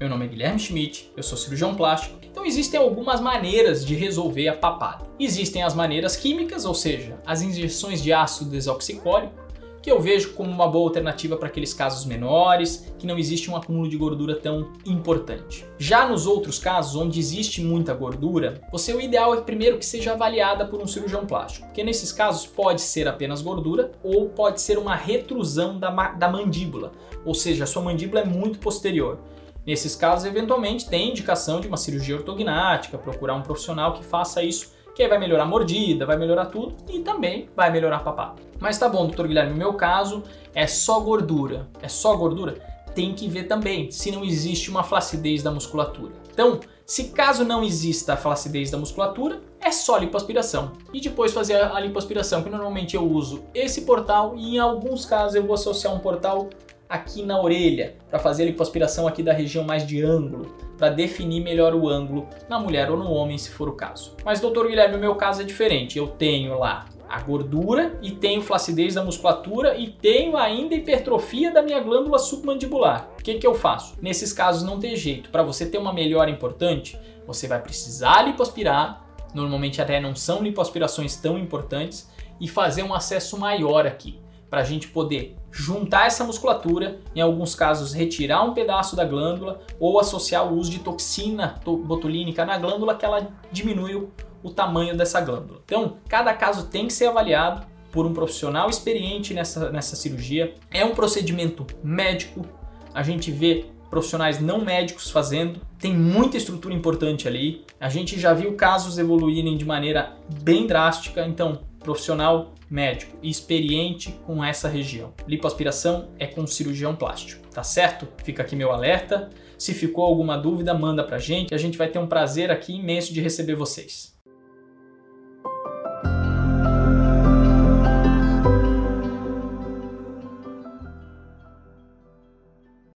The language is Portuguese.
Meu nome é Guilherme Schmidt, eu sou cirurgião plástico. Então existem algumas maneiras de resolver a papada. Existem as maneiras químicas, ou seja, as injeções de ácido desoxicólico, que eu vejo como uma boa alternativa para aqueles casos menores, que não existe um acúmulo de gordura tão importante. Já nos outros casos, onde existe muita gordura, você o ideal é primeiro que seja avaliada por um cirurgião plástico, porque nesses casos pode ser apenas gordura ou pode ser uma retrusão da, da mandíbula, ou seja, a sua mandíbula é muito posterior. Nesses casos, eventualmente, tem indicação de uma cirurgia ortognática, procurar um profissional que faça isso que aí vai melhorar a mordida, vai melhorar tudo e também vai melhorar a. Mas tá bom, doutor Guilherme, no meu caso é só gordura. É só gordura? Tem que ver também se não existe uma flacidez da musculatura. Então, se caso não exista a flacidez da musculatura, é só lipoaspiração. E depois fazer a lipoaspiração, que normalmente eu uso esse portal e em alguns casos eu vou associar um portal aqui na orelha, para fazer a lipoaspiração aqui da região mais de ângulo, para definir melhor o ângulo na mulher ou no homem, se for o caso. Mas, doutor Guilherme, o meu caso é diferente. Eu tenho lá a gordura e tenho flacidez da musculatura e tenho ainda hipertrofia da minha glândula submandibular. O que, que eu faço? Nesses casos não tem jeito. Para você ter uma melhora importante, você vai precisar lipoaspirar. Normalmente até não são lipoaspirações tão importantes e fazer um acesso maior aqui para a gente poder juntar essa musculatura, em alguns casos retirar um pedaço da glândula ou associar o uso de toxina botulínica na glândula que ela diminui o, tamanho dessa glândula. Então, cada caso tem que ser avaliado por um profissional experiente nessa, nessa cirurgia. É um procedimento médico, a gente vê profissionais não médicos fazendo, tem muita estrutura importante ali. A gente já viu casos evoluírem de maneira bem drástica, então profissional médico e experiente com essa região. Lipoaspiração é com cirurgião plástico, tá certo? Fica aqui meu alerta. Se ficou alguma dúvida, manda pra gente, a gente vai ter um prazer aqui imenso de receber vocês.